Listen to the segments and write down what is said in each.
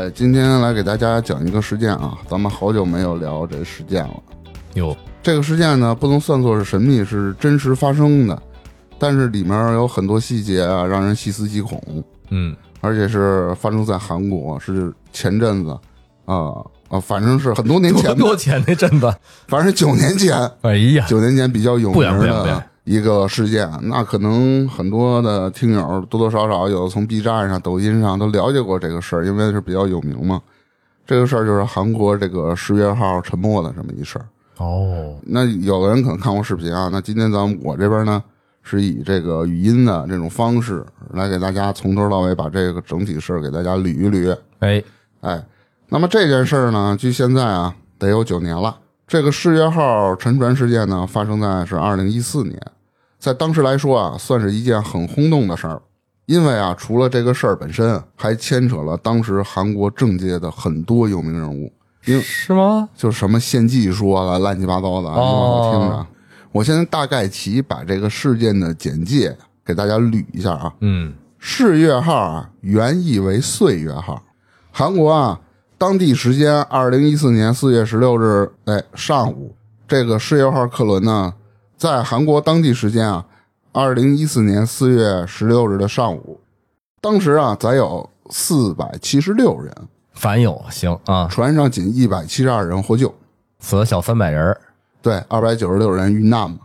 呃，今天来给大家讲一个事件啊，咱们好久没有聊这事件了。有，这个事件呢，不能算作是神秘，是真实发生的，但是里面有很多细节啊，让人细思极恐，嗯，而且是发生在韩国，是前阵子啊啊，反正是很多年前的，多前那阵子，反正是九年前，哎呀，九年前比较有不远名不远不远的一个事件。那可能很多的听友多多少少有从 B 站上、抖音上都了解过这个事儿，因为是比较有名嘛。这个事儿就是韩国这个十月号沉没的这么一事儿。哦，那有的人可能看过视频啊，那今天咱们我这边呢是以这个语音的这种方式来给大家从头到尾把这个整体事儿给大家捋一捋。哎，哎，那么这件事儿呢，距现在啊得有九年了。这个世越号沉船事件呢，发生在是二零一四年，在当时来说啊，算是一件很轰动的事儿，因为啊，除了这个事儿本身，还牵扯了当时韩国政界的很多有名人物，因是吗？就什么献祭说了，乱七八糟的，你往后听着。我现在大概其把这个事件的简介给大家捋一下啊。嗯，世越号啊，原意为岁月号。韩国啊，当地时间二零一四年四月十六日，哎，上午，这个世越号客轮呢，在韩国当地时间啊，二零一四年四月十六日的上午，当时啊，载有四百七十六人，凡有行啊，船上仅一百七十二人获救。死了小三百人对，二百九十六人遇难嘛。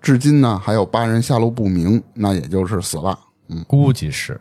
至今呢，还有八人下落不明，那也就是死了。嗯估计是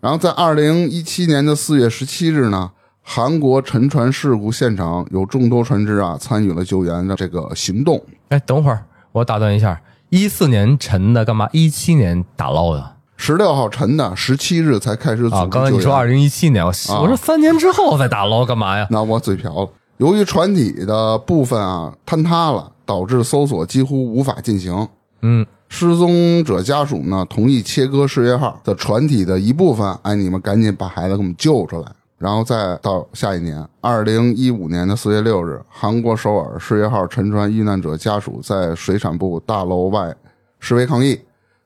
然后在二零一七年的四月十七日呢，韩国沉船事故现场有众多船只啊参与了救援的这个行动。哎，等会儿我打断一下，一四年沉的，干嘛一七年打捞的十六号沉的，十七日才开始组织啊？刚才你说二零一七年，我我说三年之后再打捞干嘛呀？那我嘴瓢了。由于船体的部分啊坍塌了，导致搜索几乎无法进行。嗯，失踪者家属呢同意切割世越号的船体的一部分，哎，你们赶紧把孩子给我们救出来。然后再到下一年，二零一五年的四月六日，韩国首尔世越号沉船遇难者家属在水产部大楼外示威抗议，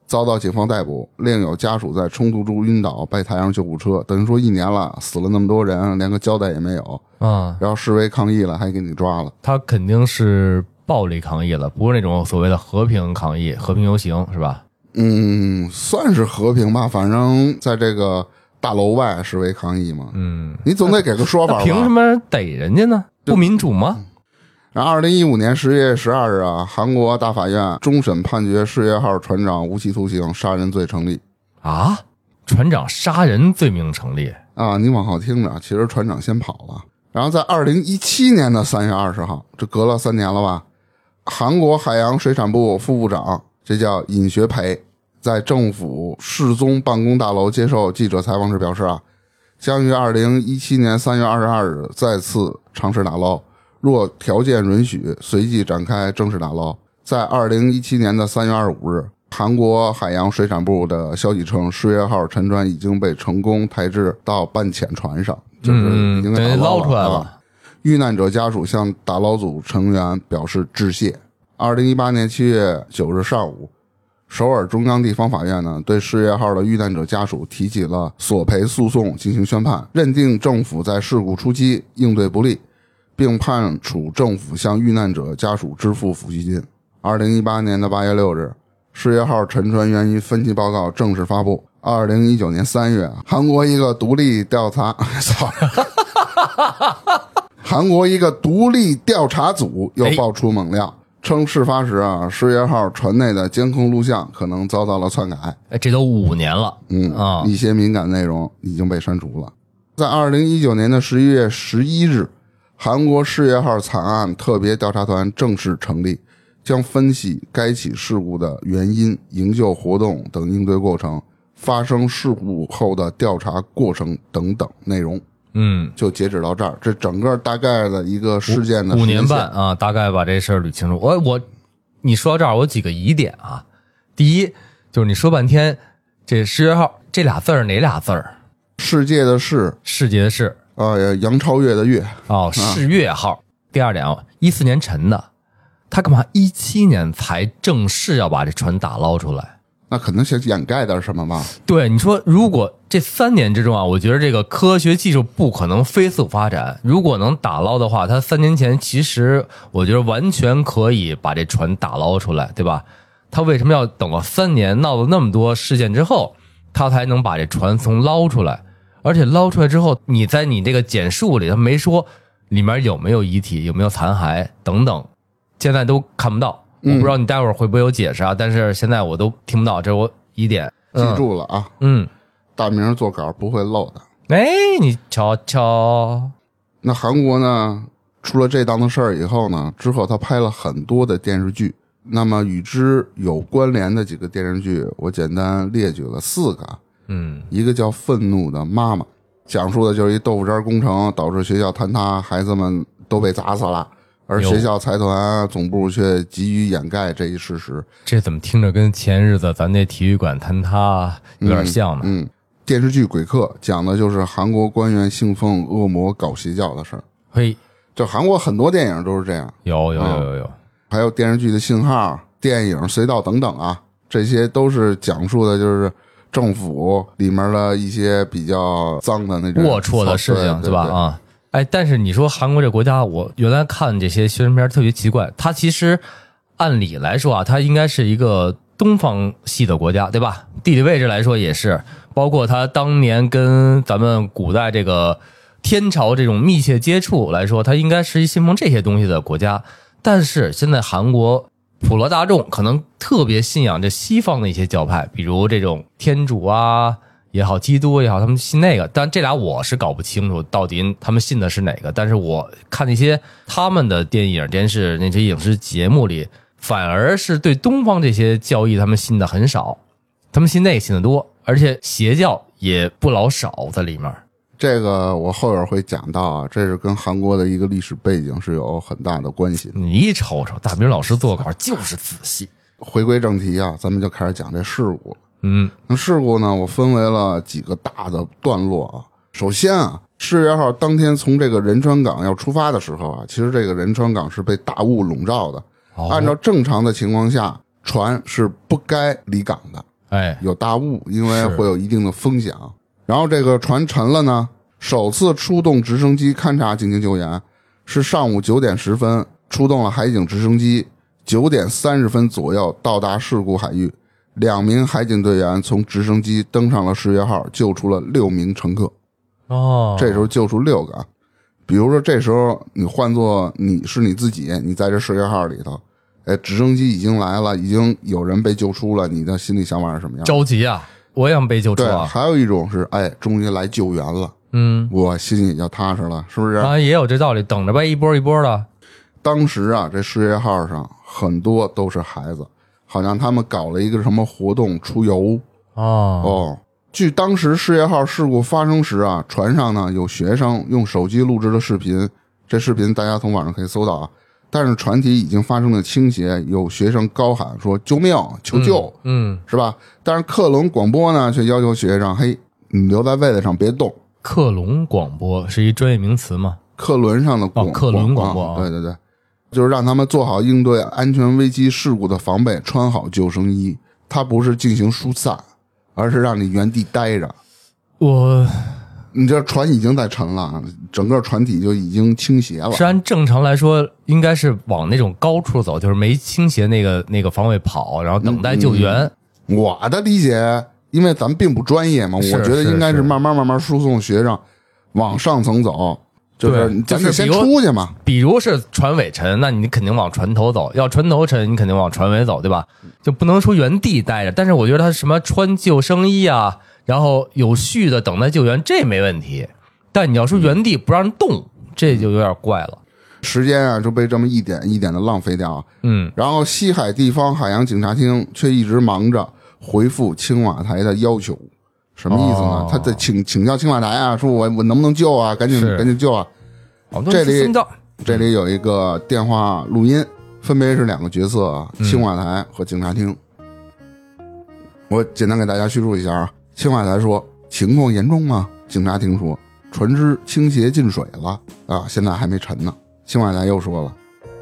遭到警方逮捕。另有家属在冲突中晕倒，被抬上救护车。等于说一年了，死了那么多人，连个交代也没有。啊，然后示威抗议了，还给你抓了。他肯定是暴力抗议了，不是那种所谓的和平抗议、和平游行是吧？嗯，算是和平吧，反正在这个大楼外示威抗议嘛。嗯，你总得给个说法吧？凭什么逮人家呢？不民主吗？然后，二零一五年十月十二日啊，韩国大法院终审判决世越号船长无期徒刑，杀人罪成立。啊，船长杀人罪名成立。啊，你往后听着，其实船长先跑了。然后在二零一七年的三月二十号，这隔了三年了吧？韩国海洋水产部副部长，这叫尹学培，在政府世宗办公大楼接受记者采访时表示啊，将于二零一七年三月二十二日再次尝试打捞，若条件允许，随即展开正式打捞。在二零一七年的三月二十五日，韩国海洋水产部的消息称，世越号沉船已经被成功抬至到半潜船上，就是已经捞出来啊了。遇难者家属向打捞组成员表示致谢。二零一八年七月九日上午，首尔中央地方法院呢对世越号的遇难者家属提起了索赔诉讼进行宣判，认定政府在事故初期应对不力，并判处政府向遇难者家属支付抚恤金。二零一八年的八月六日，世越号沉船原因分析报告正式发布。二零一九年三月，韩国一个独立调查，操。韩国一个独立调查组又爆出猛料，称事发时啊，世越号船内的监控录像可能遭到了篡改，哎，这都五年了，嗯啊一些敏感内容已经被删除了。在二零一九年的十一月十一日，韩国世越号惨案特别调查团正式成立，将分析该起事故的原因、营救活动等应对过程、发生事故后的调查过程等等内容。嗯，就截止到这儿。这整个大概的一个事件的五年半啊，大概把这事儿捋清楚。我我，你说到这儿，我有几个疑点啊。第一，就是你说半天这十月号这俩字儿哪俩字儿？世界的世世界的世啊，杨超越的越，哦，世越号。第二点，一四年沉的，他干嘛一七年才正式要把这船打捞出来？那可能想掩盖点什么吧？对，你说如果这三年之中啊，我觉得这个科学技术不可能飞速发展。如果能打捞的话，他三年前其实我觉得完全可以把这船打捞出来，对吧？他为什么要等了三年，闹了那么多事件之后，他才能把这船从捞出来？而且捞出来之后，你在你这个简述里，他没说里面有没有遗体，有没有残骸等等，现在都看不到。我不知道你待会儿会不会有解释啊？但是现在我都听不到，这我疑点。记住了啊，嗯，大明做稿不会漏的。哎，你瞧瞧，那韩国呢，出了这档子事儿以后呢，之后他拍了很多的电视剧。那么与之有关联的几个电视剧，我简单列举了四个。嗯，一个叫《愤怒的妈妈》，讲述的就是一豆腐渣工程导致学校坍塌，孩子们都被砸死了，而学校财团总部却急于掩盖这一事实。这怎么听着跟前日子咱那体育馆坍塌有点像呢？嗯，电视剧《鬼客》讲的就是韩国官员信奉恶魔搞邪教的事儿。嘿，就韩国很多电影都是这样，有有有有有，还有电视剧的信号、电影隧道等等啊，这些都是讲述的就是政府里面的一些比较脏的那种龌龊的事情对吧？对啊，哎，但是你说韩国这国家，我原来看这些宣传片特别奇怪，它其实按理来说啊，它应该是一个东方系的国家，对吧？地理位置来说也是，包括它当年跟咱们古代这个天朝这种密切接触来说，它应该是一信奉这些东西的国家。但是现在韩国普罗大众可能特别信仰这西方的一些教派，比如这种天主啊也好，基督也好，他们信那个。但这俩我是搞不清楚到底他们信的是哪个。但是我看那些他们的电影、电视那些影视节目里，反而是对东方这些教义他们信的很少，他们信那个信的多，而且邪教也不老少在里面。这个我后边会讲到啊，这是跟韩国的一个历史背景是有很大的关系的。你一瞅瞅，大明老师做稿就是仔细。回归正题啊，咱们就开始讲这事故了。嗯那事故呢，我分为了几个大的段落啊。首先啊，世越号当天从这个仁川港要出发的时候啊，其实这个仁川港是被大雾笼罩的。哦按照正常的情况下，船是不该离港的，哎，有大雾，因为会有一定的风险。然后这个船沉了呢，首次出动直升机勘察进行救援，是上午九点十分出动了海警直升机，九点三十分左右到达事故海域。两名海警队员从直升机登上了十月号，救出了六名乘客。哦，这时候救出六个啊。比如说，这时候你换做你是你自己，你在这十月号里头，哎，直升机已经来了，已经有人被救出了，你的心里想法是什么样？着急啊！我也想被救出对，啊。还有一种是，哎，终于来救援了，嗯，我心里就踏实了，是不是？啊，也有这道理，等着呗，一波一波的。当时啊，这世越号上很多都是孩子，好像他们搞了一个什么活动出游哦，哦。据当时世越号事故发生时啊，船上呢有学生用手机录制的视频，这视频大家从网上可以搜到啊。但是船体已经发生了倾斜，有学生高喊说“救命，求救”，嗯，是吧？但是克隆广播呢，却要求学生：“嘿，你留在位子上别动。”克隆广播是一专业名词吗？客轮上的广播，哦客轮广播对对对，就是让他们做好应对安全危机事故的防备，穿好救生衣。它不是进行疏散，而是让你原地待着。我你这船已经在沉了，整个船体就已经倾斜了。是按正常来说，应该是往那种高处走，就是没倾斜那个那个方位跑，然后等待救援。我的理解，因为咱们并不专业嘛，我觉得应该是慢慢慢慢输送学生往上层走，就是对咱就是比如出去嘛。比如是船尾沉，那你肯定往船头走；要船头沉，你肯定往船尾走，对吧？就不能说原地待着。但是我觉得他什么穿救生衣啊，然后有序的等待救援，这没问题。但你要说原地不让人动，这就有点怪了。时间啊就被这么一点一点的浪费掉。嗯，然后西海地方海洋警察厅却一直忙着回复青瓦台的要求，什么意思呢哦？他得请请教青瓦台啊，说我我能不能救啊？赶紧赶紧救啊！哦，这里这里有一个电话录音，分别是两个角色啊，嗯青瓦台和警察厅。我简单给大家叙述一下啊。青瓦台说情况严重吗？警察厅说船只倾斜进水了啊，现在还没沉呢。青瓦台又说了，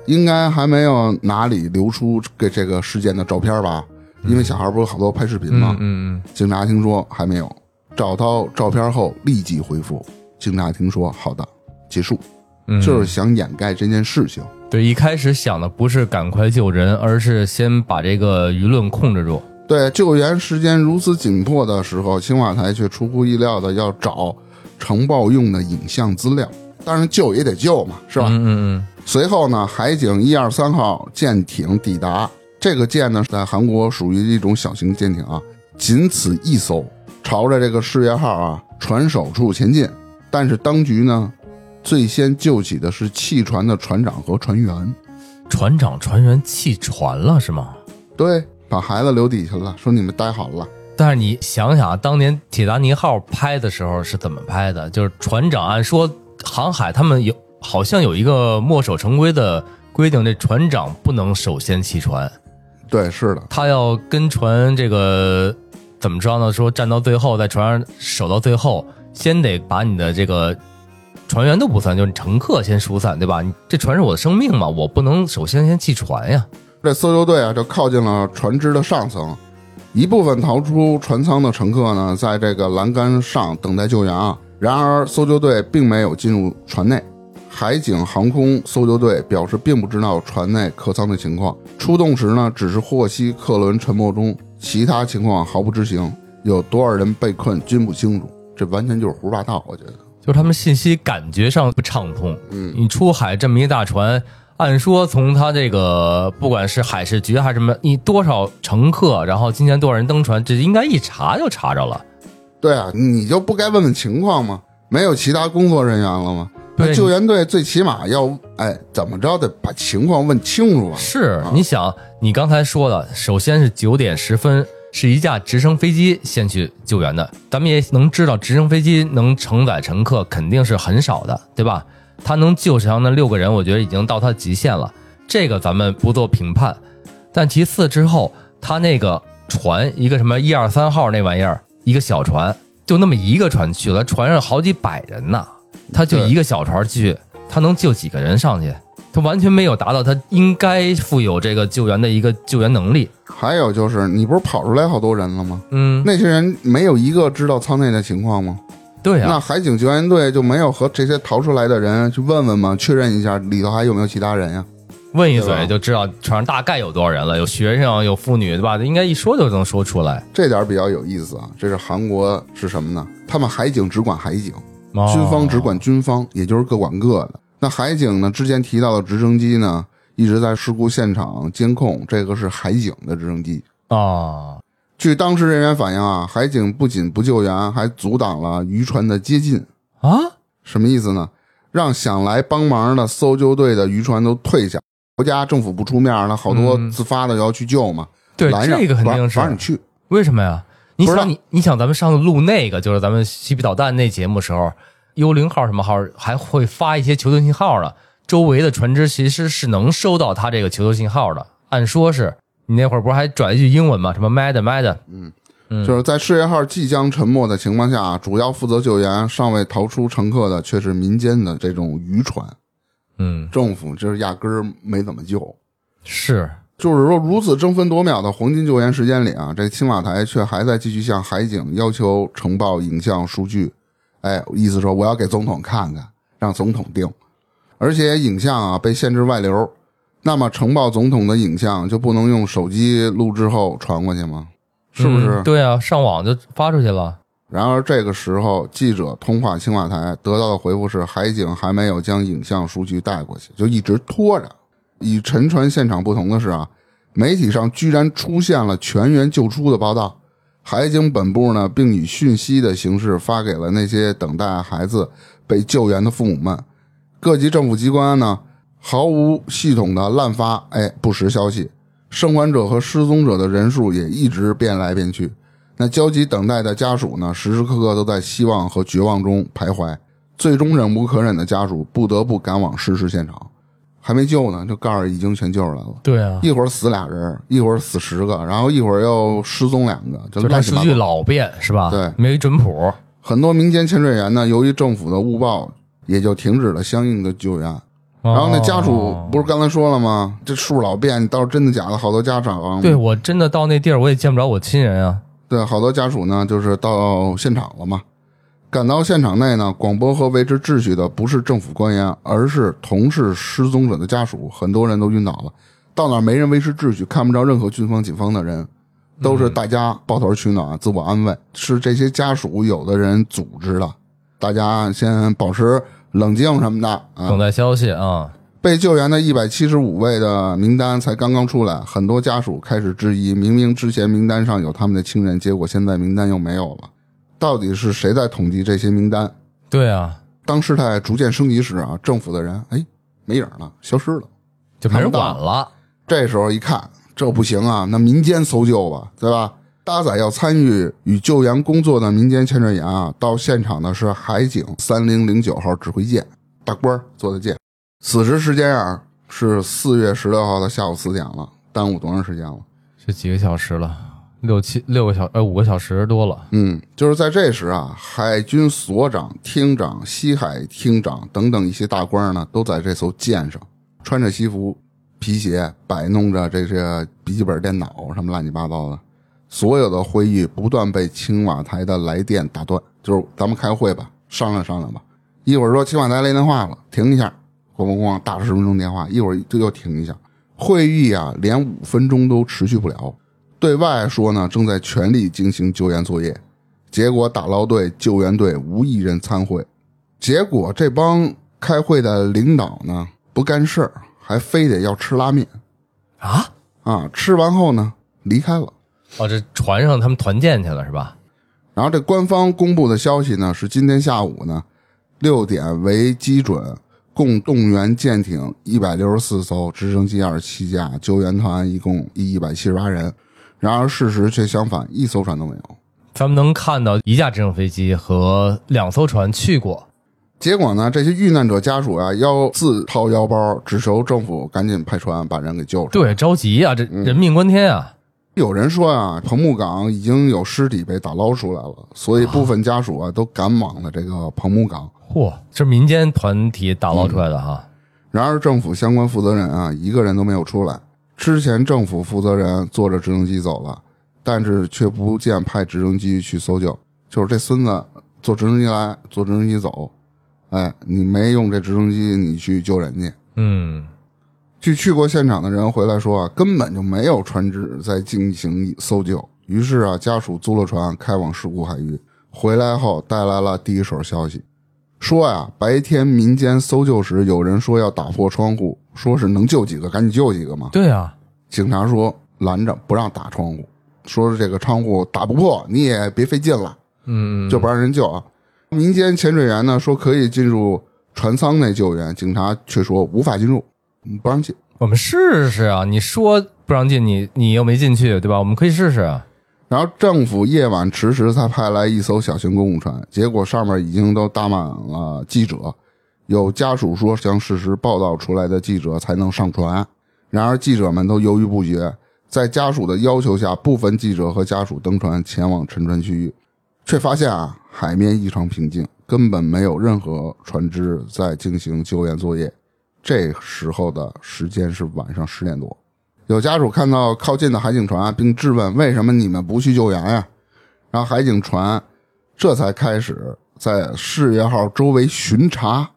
应该还没有哪里流出给这个事件的照片吧？因为小孩不是好多拍视频吗？嗯嗯警察听说还没有，找到照片后立即回复。警察听说好的，结束。嗯，就是想掩盖这件事情。对，一开始想的不是赶快救人，而是先把这个舆论控制住。对，救援时间如此紧迫的时候，青瓦台却出乎意料的要找呈报用的影像资料。当然，救也得救嘛，是吧？嗯嗯随后呢，海警一二三号舰艇抵达。这个舰呢，在韩国属于一种小型舰艇啊，仅此一艘，朝着这个事业号啊船首处前进。但是当局呢，最先救起的是弃船的船长和船员。嗯，船长船员弃船了是吗？对，把孩子留底下了，说你们待好了。但是你想想啊，当年铁达尼号拍的时候是怎么拍的？就是船长按说航海他们有好像有一个墨守成规的规定，这船长不能首先弃船，对，是的，他要跟船这个怎么着呢？说站到最后，在船上守到最后，先得把你的这个船员都不算，就是你乘客先疏散，对吧？你这船是我的生命嘛，我不能首先先弃船呀。这搜救队啊，就靠近了船只的上层。一部分逃出船舱的乘客呢，在这个栏杆上等待救援啊。然而，搜救队并没有进入船内。海警航空搜救队表示，并不知道船内客舱的情况。出动时呢，只是获悉客轮沉没中，其他情况毫不知情。有多少人被困，均不清楚。这完全就是胡说八道，我觉得。就是他们信息感觉上不畅通。嗯，你出海这么一大船，按说从他这个不管是海事局还是什么，你多少乘客，然后今天多少人登船，这应该一查就查着了。对啊，你就不该问问情况吗？没有其他工作人员了吗？救援队最起码要，哎，怎么着得把情况问清楚啊？是啊，你想，你刚才说的，首先是九点十分，是一架直升飞机先去救援的。咱们也能知道，直升飞机能承载乘客肯定是很少的，对吧？它能救上那六个人，我觉得已经到它极限了。这个咱们不做评判。但其次之后，他那个船，一个什么一二三号那玩意儿，一个小船，就那么一个船去了，船上好几百人呢，他就一个小船去，他能救几个人上去？他完全没有达到他应该负有这个救援的一个救援能力。还有就是，你不是跑出来好多人了吗？嗯，那些人没有一个知道舱内的情况吗？对啊呀、那海警救援队就没有和这些逃出来的人去问问吗？确认一下里头还有没有其他人呀？问一嘴就知道船上大概有多少人了，有学生，有妇女，对吧？应该一说就能说出来。这点比较有意思啊。这是韩国是什么呢？他们海警只管海警，哦军方只管军方，也就是各管各的。那海警呢？之前提到的直升机呢，一直在事故现场监控，这个是海警的直升机。啊，据当时人员反映啊，海警不仅不救援，还阻挡了渔船的接近。啊，什么意思呢？让想来帮忙的搜救队的渔船都退下。国家政府不出面，那好多嗯自发的要去救嘛。对，拦着这个肯定不让不让你去。为什么呀？你想你你想咱们上次录那个，就是咱们嬉皮导弹那节目时候，幽灵号什么号还会发一些求救信号呢？周围的船只其实是能收到他这个求救信号的。按说是你那会儿不是还转一句英文吗？什么 mad mad？嗯就是在事业号即将沉没的情况下，主要负责救援尚未逃出乘客的却是民间的这种渔船，嗯，政府就是压根儿没怎么救。是就是说，如此争分夺秒的黄金救援时间里啊，这青瓦台却还在继续向海警要求呈报影像数据。哎，意思说我要给总统看看，让总统定。而且影像啊被限制外流，那么呈报总统的影像就不能用手机录制后传过去吗？是不是？嗯对啊，上网就发出去了。然而这个时候，记者通话青瓦台得到的回复是，海警还没有将影像数据带过去，就一直拖着。与沉船现场不同的是啊，媒体上居然出现了全员救出的报道。海警本部呢，并以讯息的形式发给了那些等待孩子被救援的父母们。各级政府机关呢，毫无系统的滥发哎不实消息，生还者和失踪者的人数也一直变来变去。那焦急等待的家属呢，时时刻刻都在希望和绝望中徘徊。最终忍无可忍的家属不得不赶往失事现场，还没救呢，这盖儿已经全救出来了。对啊，一会儿死俩人，一会儿死十个，然后一会儿又失踪两个，就就这数据。老变是吧？对没准谱。很多民间潜水员呢，由于政府的误报，也就停止了相应的救援。然后那家属哦不是刚才说了吗？这数老变，到底真的假的？好多家长对我真的到那地儿，我也见不着我亲人啊。对，好多家属呢，就是到现场了嘛。赶到现场内呢，广播和维持秩序的不是政府官员，而是同是失踪者的家属。很多人都晕倒了，到哪儿没人维持秩序，看不着任何军方、警方的人，都是大家抱头取暖、自我安慰。是这些家属有的人组织的，大家先保持冷静什么的啊。等待消息啊。被救援的一百七十五位的名单才刚刚出来，很多家属开始质疑：明明之前名单上有他们的亲人，结果现在名单又没有了，到底是谁在统计这些名单？对啊，当事态逐渐升级时啊，政府的人哎没影了，消失了。就没人管了。这时候一看，这不行啊，那民间搜救吧，对吧？搭载要参与与救援工作的民间潜水员啊，到现场的是海警三零零九号指挥舰大官儿做的舰。此时时间啊是四月十六号的下午四点了，耽误多长时间了？是几个小时了？六七六个小呃五个小时多了。嗯，就是在这时啊，海军所长、厅长、西海厅长等等一些大官呢，都在这艘舰上，穿着西服、皮鞋，摆弄着这些笔记本电脑什么乱七八糟的。所有的会议不断被青瓦台的来电打断，就是咱们开会吧，商量商量吧。一会儿说青瓦台来电话了，停一下，咣咣咣打了十分钟电话，一会儿就又停一下。会议啊，连五分钟都持续不了。对外说呢，正在全力进行救援作业，结果打捞队、救援队无一人参会。结果这帮开会的领导呢，不干事儿，还非得要吃拉面啊？啊！吃完后呢，离开了。哦，这船上他们团建去了是吧？然后这官方公布的消息呢，是今天下午呢六点为基准，共动员舰艇一百六十四艘，直升机二十七架，救援团一共一百七十八人。然而事实却相反，一艘船都没有。咱们能看到一架直升飞机和两艘船去过。结果呢，这些遇难者家属啊，要自掏腰包，只求政府赶紧派船把人给救出来。对，着急啊，这人命关天啊！有人说啊，彭木港已经有尸体被打捞出来了，所以部分家属啊都赶往了这个彭木港。嚯，这民间团体打捞出来的哈。然而，政府相关负责人啊，一个人都没有出来。之前政府负责人坐着直升机走了，但是却不见派直升机去搜救。就是这孙子坐直升机来，坐直升机走，哎，你没用这直升机，你去救人家。嗯，据去过现场的人回来说啊，根本就没有船只在进行搜救。于是啊，家属租了船开往事故海域。回来后带来了第一手消息，说呀，白天民间搜救时，有人说要打破窗户，说是能救几个赶紧救几个嘛。对啊，警察说拦着不让打窗户，说是这个窗户打不破，你也别费劲了，嗯，就不让人救啊。民间潜水员呢说可以进入船舱内救援，警察却说无法进入，嗯不让进。我们试试啊！你说不让进，你你又没进去，对吧？我们可以试试啊。然后政府夜晚迟迟才派来一艘小型公务船，结果上面已经都搭满了记者。有家属说，将事实报道出来的记者才能上船。然而记者们都犹豫不决，在家属的要求下，部分记者和家属登船前往沉船区域，却发现啊，海面异常平静，根本没有任何船只在进行救援作业。这时候的时间是晚上十点多。有家属看到靠近的海警船，并质问为什么你们不去救援呀？然后海警船这才开始在事业号周围巡查，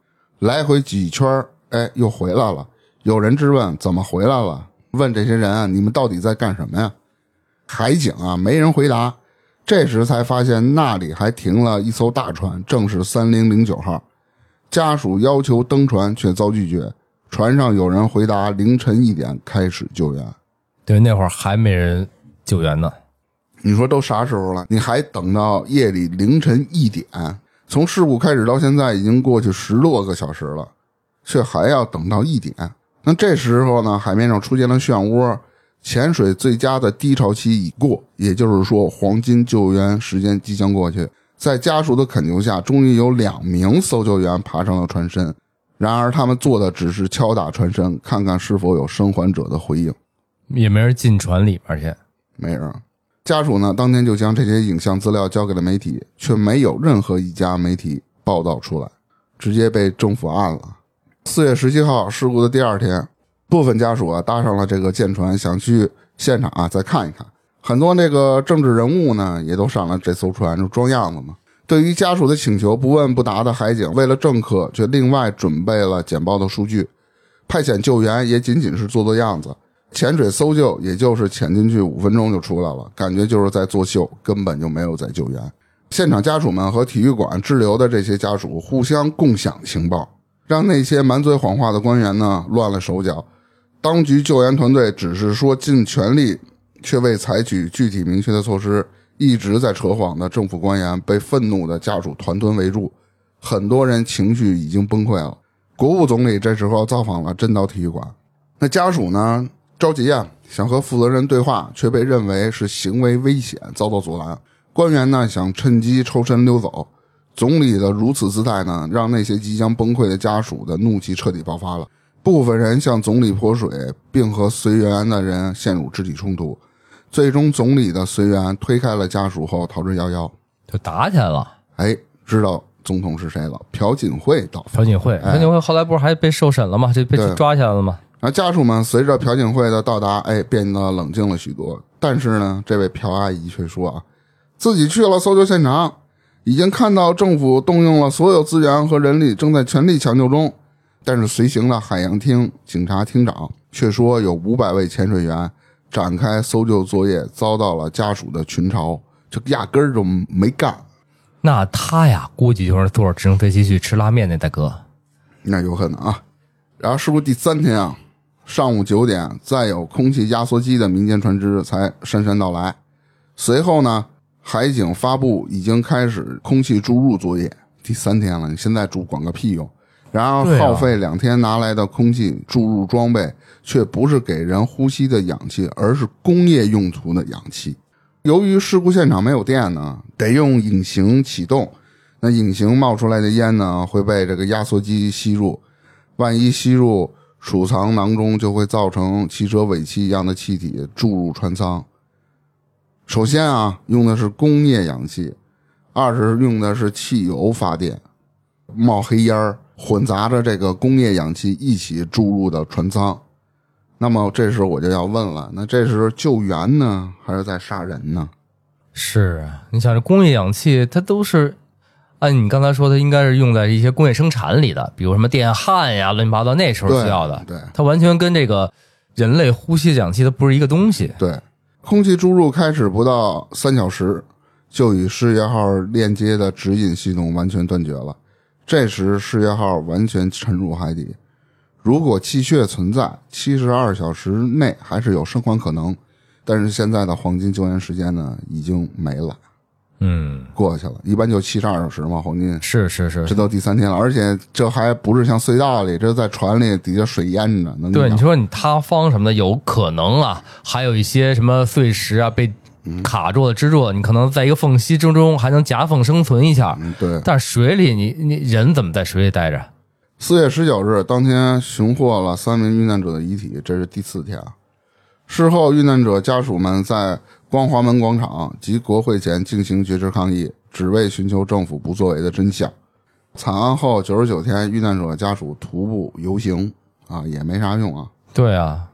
来回几圈儿哎，又回来了。有人质问怎么回来了？问这些人啊，你们到底在干什么呀？海警啊，没人回答。这时才发现那里还停了一艘大船，正是三零零九号。家属要求登船，却遭拒绝。船上有人回答凌晨一点开始救援。对，那会儿还没人救援呢。你说都啥时候了？你还等到夜里凌晨一点？从事故开始到现在已经过去十多个小时了，却还要等到一点。那这时候呢，海面上出现了漩涡，潜水最佳的低潮期已过，也就是说，黄金救援时间即将过去。在家属的恳求下，终于有两名搜救员爬上了船身。然而，他们做的只是敲打船身，看看是否有生还者的回应。也没人进船里面去。没人。家属呢，当天就将这些影像资料交给了媒体，却没有任何一家媒体报道出来，直接被政府按了。四月十七号，事故的第二天，部分家属啊搭上了这个舰船，想去现场啊再看一看。很多那个政治人物呢，也都上了这艘船，就装样子嘛。对于家属的请求，不问不答的海警为了政客，却另外准备了简报的数据。派遣救援也仅仅是做做样子，潜水搜救也就是潜进去五分钟就出来了，感觉就是在作秀，根本就没有在救援。现场家属们和体育馆滞留的这些家属互相共享情报，让那些满嘴谎话的官员呢乱了手脚。当局救援团队只是说尽全力。却未采取具体明确的措施，一直在扯谎的政府官员被愤怒的家属团团围住，很多人情绪已经崩溃了。国务总理这时候造访了真岛体育馆，那家属呢着急啊，想和负责人对话，却被认为是行为危险，遭到阻拦。官员呢想趁机抽身溜走，总理的如此姿态呢，让那些即将崩溃的家属的怒气彻底爆发了。部分人向总理泼水，并和随员的人陷入肢体冲突。最终，总理的随员推开了家属后逃之夭夭，就打起来了。哎，知道总统是谁了？朴槿惠到朴槿惠，朴槿惠后来不是还被受审了吗？就被抓起来了吗？然后家属们随着朴槿惠的到达，哎，变得冷静了许多。但是呢，这位朴阿姨却说啊，自己去了搜救现场，已经看到政府动用了所有资源和人力，正在全力抢救中。但是随行的海洋厅警察厅长却说，有五百位潜水员。展开搜救作业，遭到了家属的群嘲，就压根儿就没干。那他呀，估计就是坐着直升飞机去吃拉面那大哥。那有可能啊。然后，是不是第三天啊，上午九点，再有空气压缩机的民间船只才姗姗到来。随后呢，海警发布已经开始空气注入作业。第三天了，你现在注管个屁用！然而耗费两天拿来的空气注入装备，却不是给人呼吸的氧气，而是工业用途的氧气。由于事故现场没有电呢，得用引擎启动。那引擎冒出来的烟呢，会被这个压缩机吸入。万一吸入储藏囊中，就会造成汽车尾气一样的气体注入船舱。首先啊，用的是工业氧气；二是用的是汽油发电，冒黑烟儿。混杂着这个工业氧气一起注入的船舱，那么这时候我就要问了：那这是救援呢，还是在杀人呢？是啊，你想这工业氧气，它都是按你刚才说的，应该是用在一些工业生产里的，比如什么电焊呀、乱七八糟那时候需要的。对，它完全跟这个人类呼吸氧气它不是一个东西。对，空气注入开始不到三小时，就与事业号链接的指引系统完全断绝了。这时，事业号完全沉入海底。如果气血存在，七十二小时内还是有生还可能。但是现在的黄金救援时间呢，已经没了。嗯，过去了，一般就七十二小时嘛。黄金是是是，这都第三天了，而且这还不是像隧道里，这在船里底下水淹着。对，你说你塌方什么的，有可能啊，还有一些什么碎石啊被。卡住了，支住了，你可能在一个缝隙之中还能夹缝生存一下。对，但是水里，你你人怎么在水里待着？四月十九日当天寻获了三名遇难者的遗体，这是第四天。事后，遇难者家属们在光华门广场及国会前进行绝食抗议，只为寻求政府不作为的真相。惨案后九十九天，遇难者家属徒步游行啊，也没啥用啊。对啊。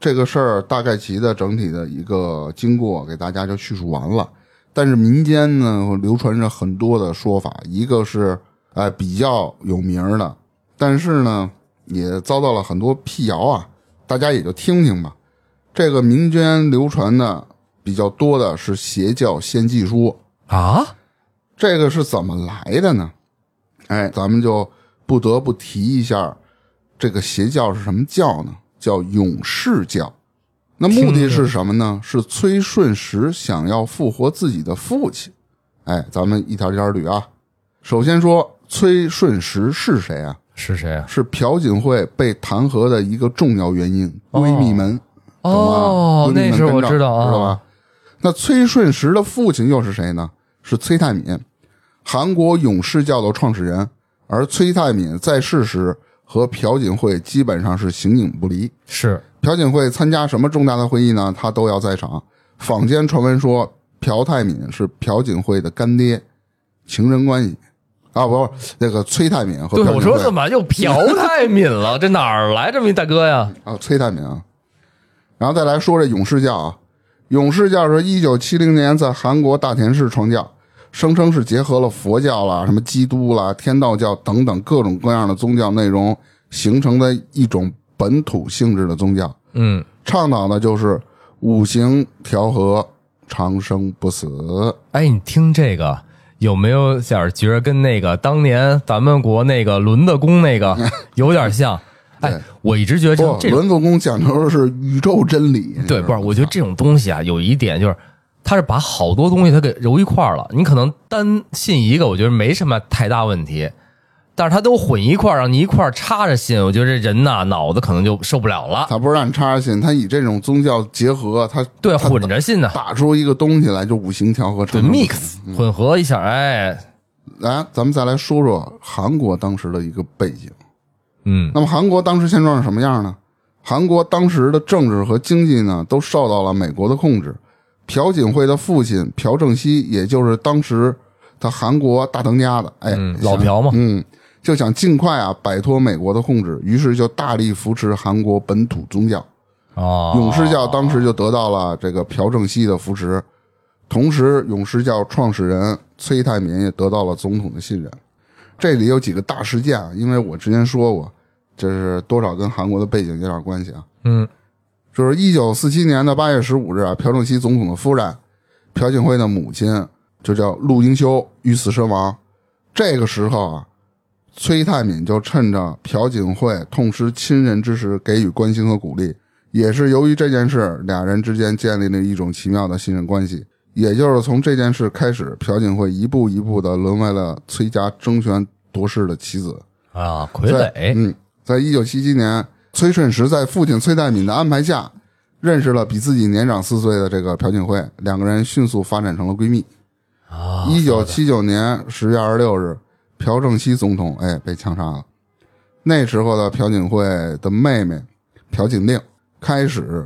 这个事儿大概其的整体的一个经过给大家就叙述完了，但是民间呢流传着很多的说法，一个是哎比较有名的，但是呢也遭到了很多辟谣啊，大家也就听听吧。这个民间流传的比较多的是邪教献祭书啊，这个是怎么来的呢？哎，咱们就不得不提一下，这个邪教是什么教呢？叫勇士教，那目的是什么呢？是崔顺实想要复活自己的父亲。哎，咱们一条一条捋啊。首先说崔顺实是谁啊？是谁啊？是朴槿惠被弹劾的一个重要原因——闺蜜门。哦，那时候们跟着我知道啊，知道吧？那崔顺实的父亲又是谁呢？是崔泰敏，韩国勇士教的创始人。而崔泰敏在世时和朴槿惠基本上是形影不离。是朴槿惠参加什么重大的会议呢？他都要在场。坊间传闻说，朴泰敏是朴槿惠的干爹，情人关系啊，不是那个崔泰敏和对，我说怎么又朴泰敏了？这哪儿来这么一大哥呀？啊，崔泰敏啊。然后再来说这勇士教啊，勇士教是一九七零年在韩国大田市创教，声称是结合了佛教啦、什么基督啦、天道教等等各种各样的宗教内容形成的一种本土性质的宗教，嗯，倡导的就是五行调和、长生不死。哎，你听这个有没有点觉得跟那个当年咱们国那个轮子宫那个有点像？哎，我一直觉得这种伦子宫讲究的是宇宙真理。对，不是，我觉得这种东西啊，有一点就是，它是把好多东西它给揉一块儿了。你可能单信一个，我觉得没什么太大问题，但是它都混一块儿，让你一块儿插着信，我觉得这人呐脑子可能就受不了了。他不是让你插着信，他以这种宗教结合，他对，混着信呢，打出一个东西来，就五行调和对 mix 混合一下，哎，来，咱们再来说说韩国当时的一个背景。嗯，那么韩国当时现状是什么样呢？韩国当时的政治和经济呢，都受到了美国的控制。朴槿惠的父亲朴正熙，也就是当时的韩国大当家的，哎，嗯老朴嘛嗯，就想尽快啊摆脱美国的控制，于是就大力扶持韩国本土宗教。啊，勇士教当时就得到了这个朴正熙的扶持，同时勇士教创始人崔泰民也得到了总统的信任。这里有几个大事件啊，因为我之前说过，这是多少跟韩国的背景有点关系啊。嗯，就是一九四七年的八月十五日啊，朴正熙总统的夫人朴槿惠的母亲就叫陆英修遇刺身亡。这个时候啊，崔泰敏就趁着朴槿惠痛失亲人之时给予关心和鼓励。也是由于这件事，俩人之间建立了一种奇妙的信任关系。也就是从这件事开始，朴槿惠一步一步的沦为了崔家争权夺势的棋子。啊，傀在儡，嗯，在一九七七年，崔顺实在父亲崔代敏的安排下，认识了比自己年长四岁的这个朴槿惠，两个人迅速发展成了闺蜜。啊，一九七九年十月二十六日，朴正熙总统哎被枪杀了。那时候的朴槿惠的妹妹朴槿令开始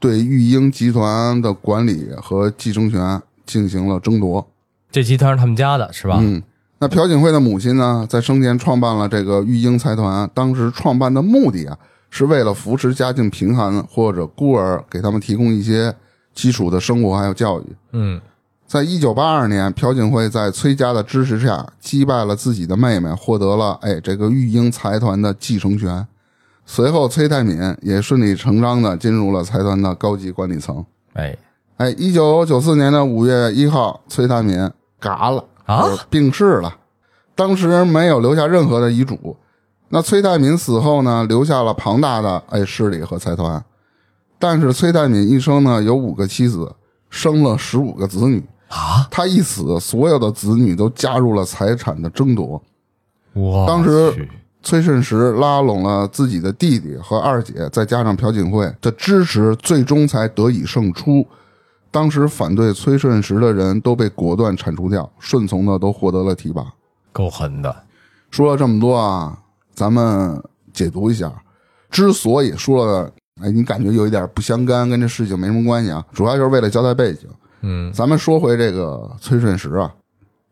对育婴集团的管理和继承权进行了争夺。这集团是他们家的是吧？嗯，那朴槿惠的母亲呢，在生前创办了这个育婴财团，当时创办的目的啊，是为了扶持家境贫寒或者孤儿，给他们提供一些基础的生活还有教育。嗯，在一九八二年，朴槿惠在崔家的支持下击败了自己的妹妹，获得了哎这个育婴财团的继承权。随后，崔泰敏也顺理成章的进入了财团的高级管理层。哎哎，一九九四年的五月一号，崔泰敏嘎了啊病逝了。当时没有留下任何的遗嘱。那崔泰敏死后呢，留下了庞大的哎势力和财团。但是崔泰敏一生呢有五个妻子，生了十五个子女。啊，他一死，所有的子女都加入了财产的争夺。哇，当时崔顺实拉拢了自己的弟弟和二姐，再加上朴槿惠的支持，最终才得以胜出。当时反对崔顺实的人都被果断铲除掉，顺从的都获得了提拔。够狠的，说了这么多啊，咱们解读一下。之所以说了，哎，你感觉有一点不相干，跟这事情没什么关系啊，主要就是为了交代背景。嗯，咱们说回这个崔顺实啊，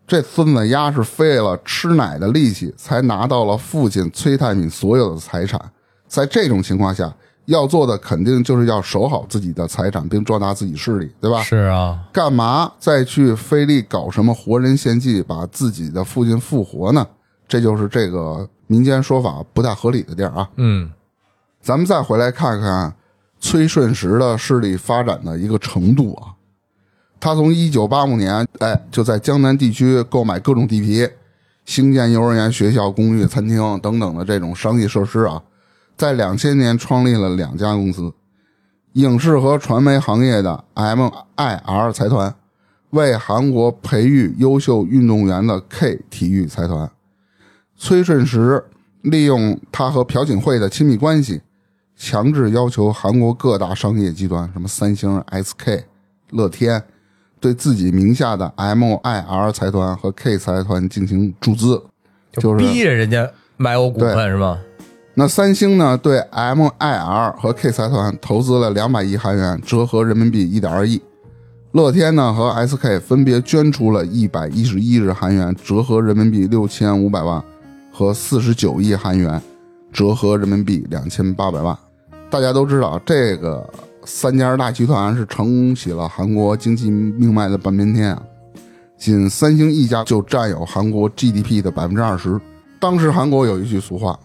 这孙子丫是费了吃奶的力气，才拿到了父亲崔泰敏所有的财产。在这种情况下，要做的肯定就是要守好自己的财产，并壮大自己势力，对吧？是啊，干嘛再去费力搞什么活人献祭，把自己的父亲复活呢？这就是这个民间说法不太合理的地儿啊。嗯，咱们再回来看看崔顺实的势力发展的一个程度啊。他从一九八五年，哎，就在江南地区购买各种地皮，兴建幼儿园、学校、公寓、餐厅等等的这种商业设施啊。在两千年创立了两家公司，影视和传媒行业的 MIR 财团，为韩国培育优秀运动员的 K 体育财团。崔顺实利用他和朴槿惠的亲密关系，强制要求韩国各大商业集团，什么三星、SK、乐天，对自己名下的 MIR 财团和 K 财团进行注资，就是逼着人家买我股份是吗？那三星呢，对 MIR 和 K 财团投资了两百亿韩元，折合人民币一点二亿。乐天呢和 SK 分别捐出了一百一十一日韩元，折合人民币六千五百万，和四十九亿韩元，折合人民币两千八百万。大家都知道，这个三家大集团是撑起了韩国经济命脉的半边天啊。仅三星一家就占有韩国 GDP 的百分之二十。当时韩国有一句俗话：“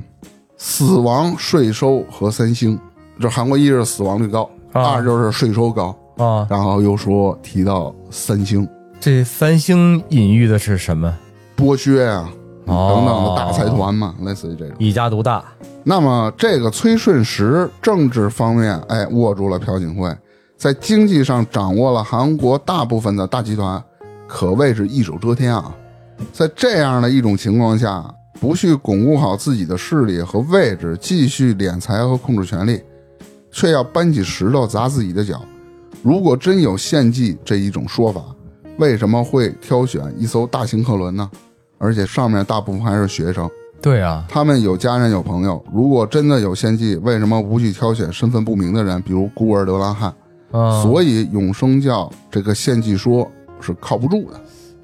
死亡、税收和三星。”这韩国一是死亡率高，啊二就是税收高。啊，然后又说提到三星这三星隐喻的是什么？剥削呀、哦等等的大财团嘛，类似于这种。一家独大。那么这个崔顺实政治方面，哎，握住了朴槿惠，在经济上掌握了韩国大部分的大集团，可谓是一手遮天啊。在这样的一种情况下，不去巩固好自己的势力和位置，继续敛财和控制权力，却要搬起石头砸自己的脚。如果真有献祭这一种说法，为什么会挑选一艘大型客轮呢？而且上面大部分还是学生。对啊，他们有家人有朋友，如果真的有献祭，为什么不去挑选身份不明的人，比如孤儿流浪汉？啊，所以永生教这个献祭说是靠不住的。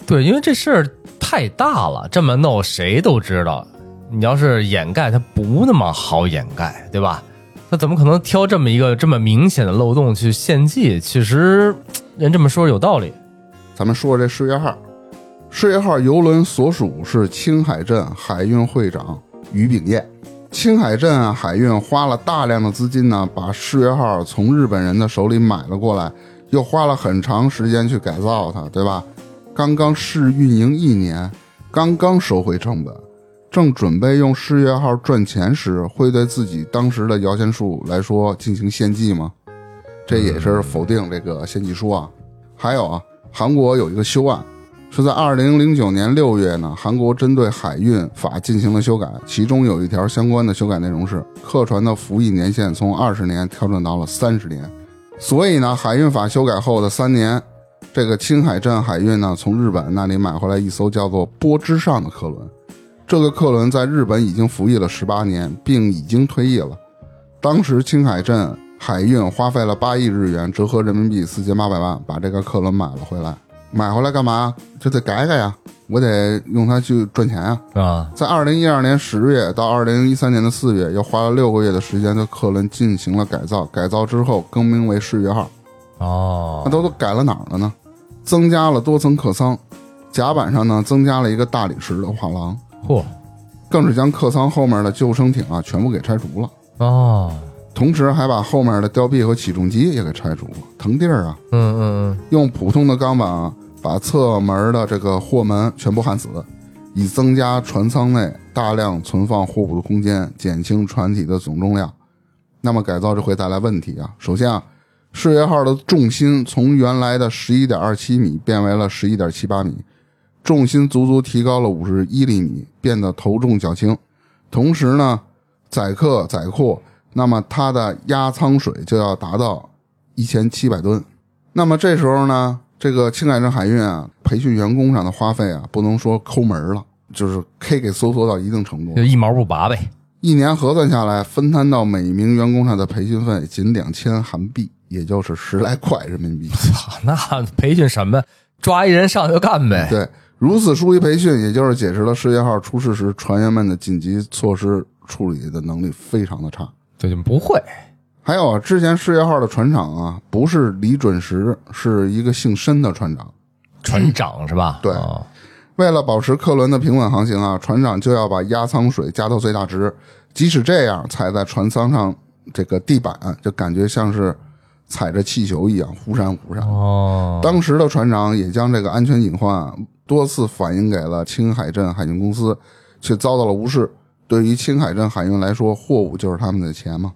对，因为这事儿太大了，这么弄谁都知道。你要是掩盖，它不那么好掩盖，对吧？他怎么可能挑这么一个这么明显的漏洞去献祭？其实人这么说有道理。咱们说说这世越号，世越号游轮所属是青海镇海运会长于炳彦。青海镇海运花了大量的资金呢，把世越号从日本人的手里买了过来，又花了很长时间去改造它，对吧？刚刚试运营一年，刚刚收回成本，正准备用世越号赚钱时，会对自己当时的摇钱树来说进行献祭吗？这也是否定这个献祭说啊。还有啊，韩国有一个修案，是在二零零九年六月呢，韩国针对海运法进行了修改，其中有一条相关的修改内容是，客船的服役年限从二十年调整到了三十年。所以呢，海运法修改后的三年，这个青海镇海运呢，从日本那里买回来一艘叫做“波之上”的客轮。这个客轮在日本已经服役了十八年，并已经退役了。当时青海镇海运花费了八亿日元，折合人民币四千八百万，把这个客轮买了回来。买回来干嘛？就得改改呀，我得用它去赚钱啊。啊，在二零一二年十月到二零一三年的四月，又花了六个月的时间对客轮进行了改造。改造之后更名为世越号。哦那哦，都都改了哪儿了呢？增加了多层客舱，甲板上呢增加了一个大理石的画廊，嚯，更是将客舱后面的救生艇啊全部给拆除了。哦，同时还把后面的吊臂和起重机也给拆除了，腾地儿啊！嗯嗯嗯，用普通的钢板啊把侧门的这个货门全部焊死，以增加船舱内大量存放货物的空间，减轻船体的总重量。那么改造就会带来问题啊！首先啊，世越号的重心从原来的十一点二七米变为了十一点七八米，重心足足提高了五十一厘米，变得头重脚轻。同时呢，载客载货，那么它的压舱水就要达到一千七百吨。那么这时候呢，这个青海镇海运啊，培训员工上的花费啊，不能说抠门了，就是 K 给搜索到一定程度就。一毛不拔呗。一年核算下来，分摊到每名员工上的培训费仅两千韩币，也就是十来块人民币。操，那培训什么？抓一人上去就干呗。对，如此疏于培训，也就是解释了世界号出事时船员们的紧急措施处理的能力非常的差。对，就不会。还有啊，之前世界号的船长啊，不是李准时，是一个姓申的船长。船长是吧？对哦为了保持客轮的平稳航行啊，船长就要把压舱水加到最大值，即使这样，踩在船舱上这个地板就感觉像是踩着气球一样忽闪忽闪。哦，当时的船长也将这个安全隐患多次反映给了青海镇海运公司，却遭到了无视。对于青海镇海运来说，货物就是他们的钱嘛。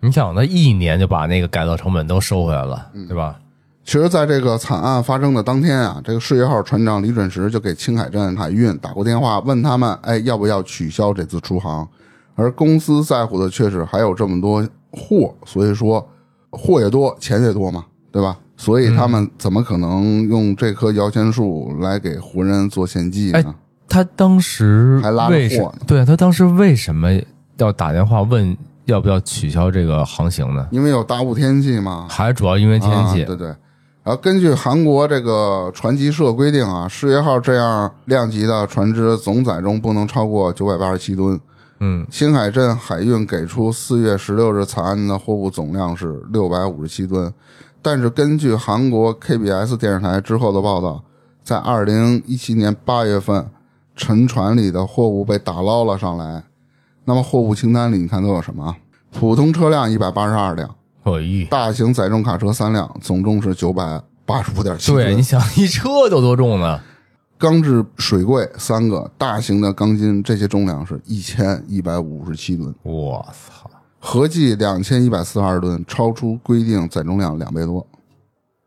你想，那一年就把那个改造成本都收回来了，对吧？其实，在这个惨案发生的当天啊，这个事业号船长李准时就给青海镇海运打过电话，问他们，哎，要不要取消这次出航？而公司在乎的却是还有这么多货，所以说货也多，钱也多嘛，对吧？所以他们怎么可能用这棵摇钱树来给胡人做献祭呢？哎他当时还拉着货呢对他当时为什么要打电话问要不要取消这个航行呢？因为有大雾天气嘛，还主要因为天气。啊，对对。然后根据韩国这个船级社规定啊，世越号这样量级的船只总载重不能超过九百八十七吨。嗯，青海镇海运给出四月十六日惨案的货物总量是六百五十七吨，但是根据韩国 KBS 电视台之后的报道，在二零一七年八月份，沉船里的货物被打捞了上来。那么货物清单里你看都有什么？普通车辆一百八十二辆，哎咦，大型载重卡车三辆，总重是九百八十五点七对，你。想一车都多重呢？钢制水柜三个，大型的钢筋这些重量是一千一百五十七吨。我操！合计两千一百四十二吨，超出规定载重量两倍多。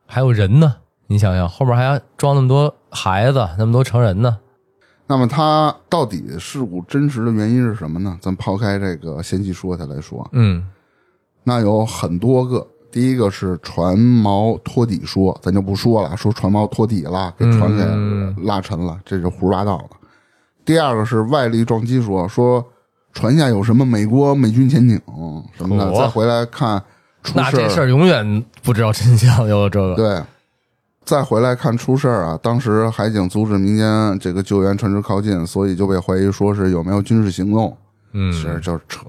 还有人呢，你想想，后面还要装那么多孩子，那么多成人呢。那么它到底事故真实的原因是什么呢？咱抛开这个先期说它来说，嗯那有很多个。第一个是船锚托底说，咱就不说了，说船锚托底了，给船给嗯拉沉了，这是胡说八道的。第二个是外力撞击说，说船下有什么美国美军潜艇什么的，嚯再回来看出事儿那这事儿永远不知道真相，有这个。对，再回来看出事儿啊！当时海警阻止民间这个救援船只靠近，所以就被怀疑说是有没有军事行动，嗯，其实就是扯。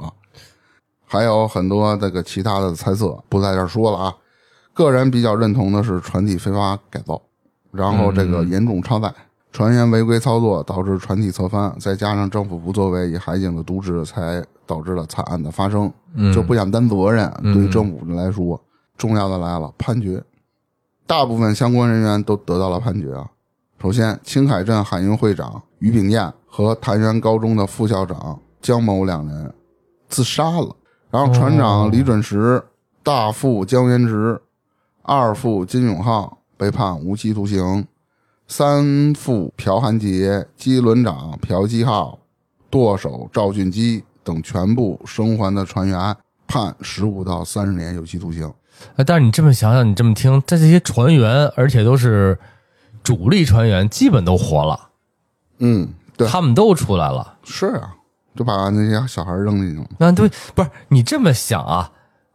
还有很多这个其他的猜测，不在这儿说了啊。个人比较认同的是船体非法改造，然后这个严重超载，船员违规操作导致船体侧翻，再加上政府不作为，以海警的渎职，才导致了惨案的发生。嗯就不想担责任。对于政府来说，重要的来了，判决，大部分相关人员都得到了判决啊。首先，青海镇海运会长于炳燕和潭源高中的副校长江某两人自杀了，然后船长李准时、大副姜元直、二副金永浩被判无期徒刑，三副朴汉杰、机轮长朴基浩、舵手赵俊基等全部生还的船员判十五到三十年有期徒刑。哎但是你这么想想，你这么听，在这些船员，而且都是主力船员，基本都活了，嗯，对，他们都出来了。是啊，就把那些小孩扔进去了。那对，不是你这么想啊？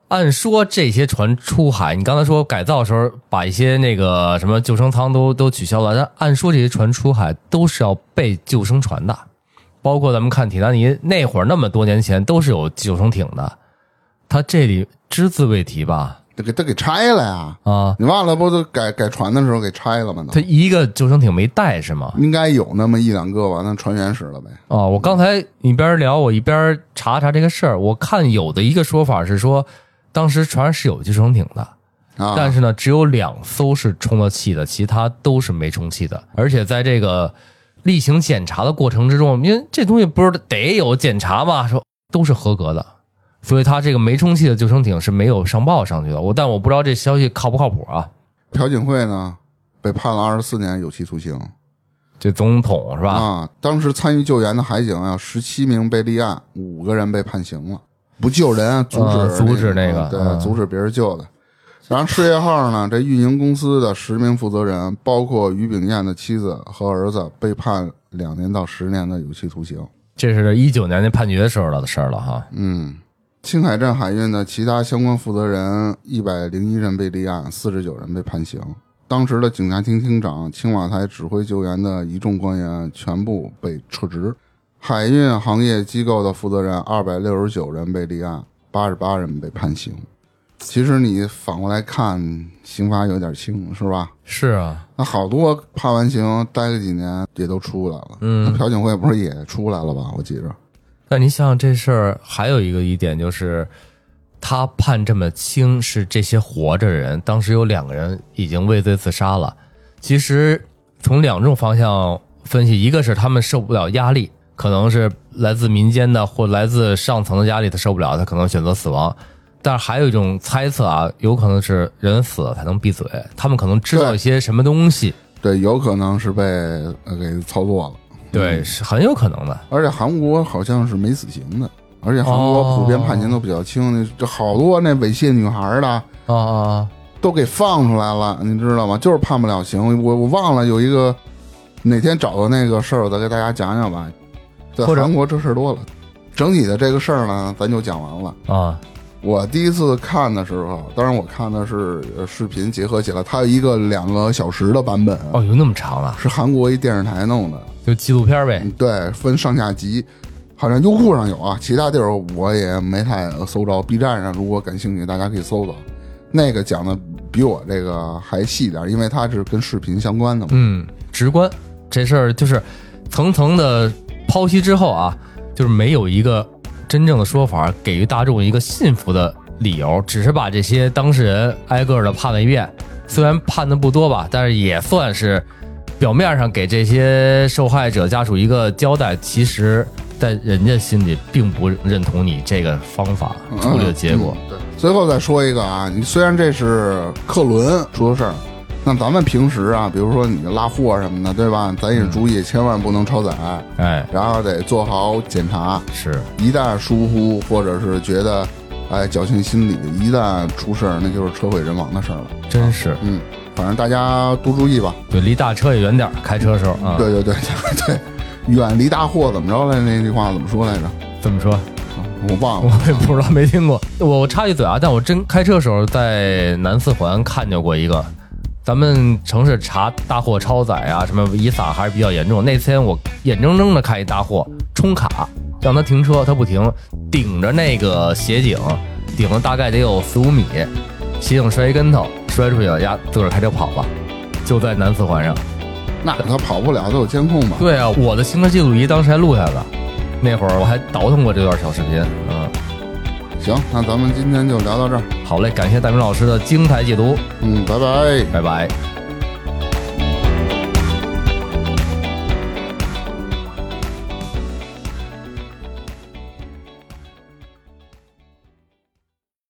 按说这些船出海，你刚才说改造的时候把一些那个什么救生舱都都取消了，但按说这些船出海都是要备救生船的，包括咱们看《铁达尼》那会儿那么多年前都是有救生艇的，他这里只字未提吧？得给他给拆了呀！啊，你忘了不都改改船的时候给拆了吗？都他一个救生艇没带是吗？应该有那么一两个吧，那船员使了呗。哦，我刚才一边聊，我一边查查这个事儿。我看有的一个说法是说，当时船上是有救生艇的，啊，但是呢，只有两艘是充了气的，其他都是没充气的。而且在这个例行检查的过程之中，因为这东西不是得有检查嘛，说都是合格的，所以他这个没充气的救生艇是没有上报上去的。我但我不知道这消息靠不靠谱啊。朴槿惠呢被判了二十四年有期徒刑这总统是吧？啊。当时参与救援的海警啊，十七名被立案，五个人被判刑了，不救人，阻止、啊阻止那个对，嗯阻止别人救的。然后事业号呢，这运营公司的十名负责人，包括于炳燕的妻子和儿子，被判两年到十年的有期徒刑。这是一九年那判决时候的事儿了哈。嗯，青海镇海运的其他相关负责人一百零一人被立案，四十九人被判刑。当时的警察厅厅长、青瓦台指挥救援的一众官员全部被撤职。海运行业机构的负责人二百六十九人被立案，八十八人被判刑。其实你反过来看，刑罚有点轻，是吧？是啊，那好多判完刑待个几年也都出来了。嗯那朴槿惠不是也出来了吧？我记着。但你想想这事儿，还有一个疑点就是，他判这么轻，是这些活着人，当时有两个人已经畏罪自杀了。其实从两种方向分析，一个是他们受不了压力，可能是来自民间的或来自上层的压力，他受不了，他可能选择死亡。但是还有一种猜测啊，有可能是人死了才能闭嘴，他们可能知道一些什么东西，对，有可能是被呃给操作了。对，是很有可能的。而且韩国好像是没死刑的，而且韩国普遍判刑都比较轻，这好多那猥亵女孩的啊啊都给放出来了，你知道吗？就是判不了刑。我我忘了有一个哪天找到那个事儿，我再给大家讲讲吧。在韩国这事儿多了，整体的这个事儿呢，咱就讲完了。啊我第一次看的时候，当然我看的是呃视频结合起来，它有一个两个小时的版本，哦，有那么长了，是韩国一电视台弄的，就纪录片呗嗯。对，分上下集，好像优酷上有啊，其他地儿我也没太搜着。B 站上如果感兴趣，大家可以搜搜。那个讲的比我这个还细点儿，因为它是跟视频相关的嘛。嗯，直观这事儿就是层层的剖析之后啊，就是没有一个真正的说法给予大众一个信服的理由，只是把这些当事人挨个的判了一遍。虽然判的不多吧，但是也算是表面上给这些受害者家属一个交代。其实，在人家心里并不认同你这个方法处理的结果。嗯对，最后再说一个啊，你虽然这是克伦出的事儿，那咱们平时啊，比如说你拉货什么的，对吧？咱也注意，千万不能超载，哎，然后得做好检查。是，一旦疏忽，或者是觉得哎侥幸心理，一旦出事儿，那就是车毁人亡的事儿了。真是，嗯，反正大家多注意吧。对，离大车也远点儿，开车时候啊。对对对对对，远离大货怎么着来？那句话怎么说来着？怎么说，我忘了 我。也不知道，没听过。我我插一嘴啊，但我真开车时候在南四环看见过一个，咱们城市查大货超载啊，什么遗撒还是比较严重。那天我眼睁睁的看一大货冲卡，让他停车，他不停，顶着那个斜井，顶了大概得有四五米，斜井摔一跟头，摔出去了，呀，自个儿开车跑了，就在南四环上。那他跑不了，都有监控嘛。对啊，我的行车记录仪当时还录下来了，那会儿我还倒腾过这段小视频，嗯。行，那咱们今天就聊到这儿。好嘞，感谢大明老师的精彩解读，嗯，拜拜。拜拜。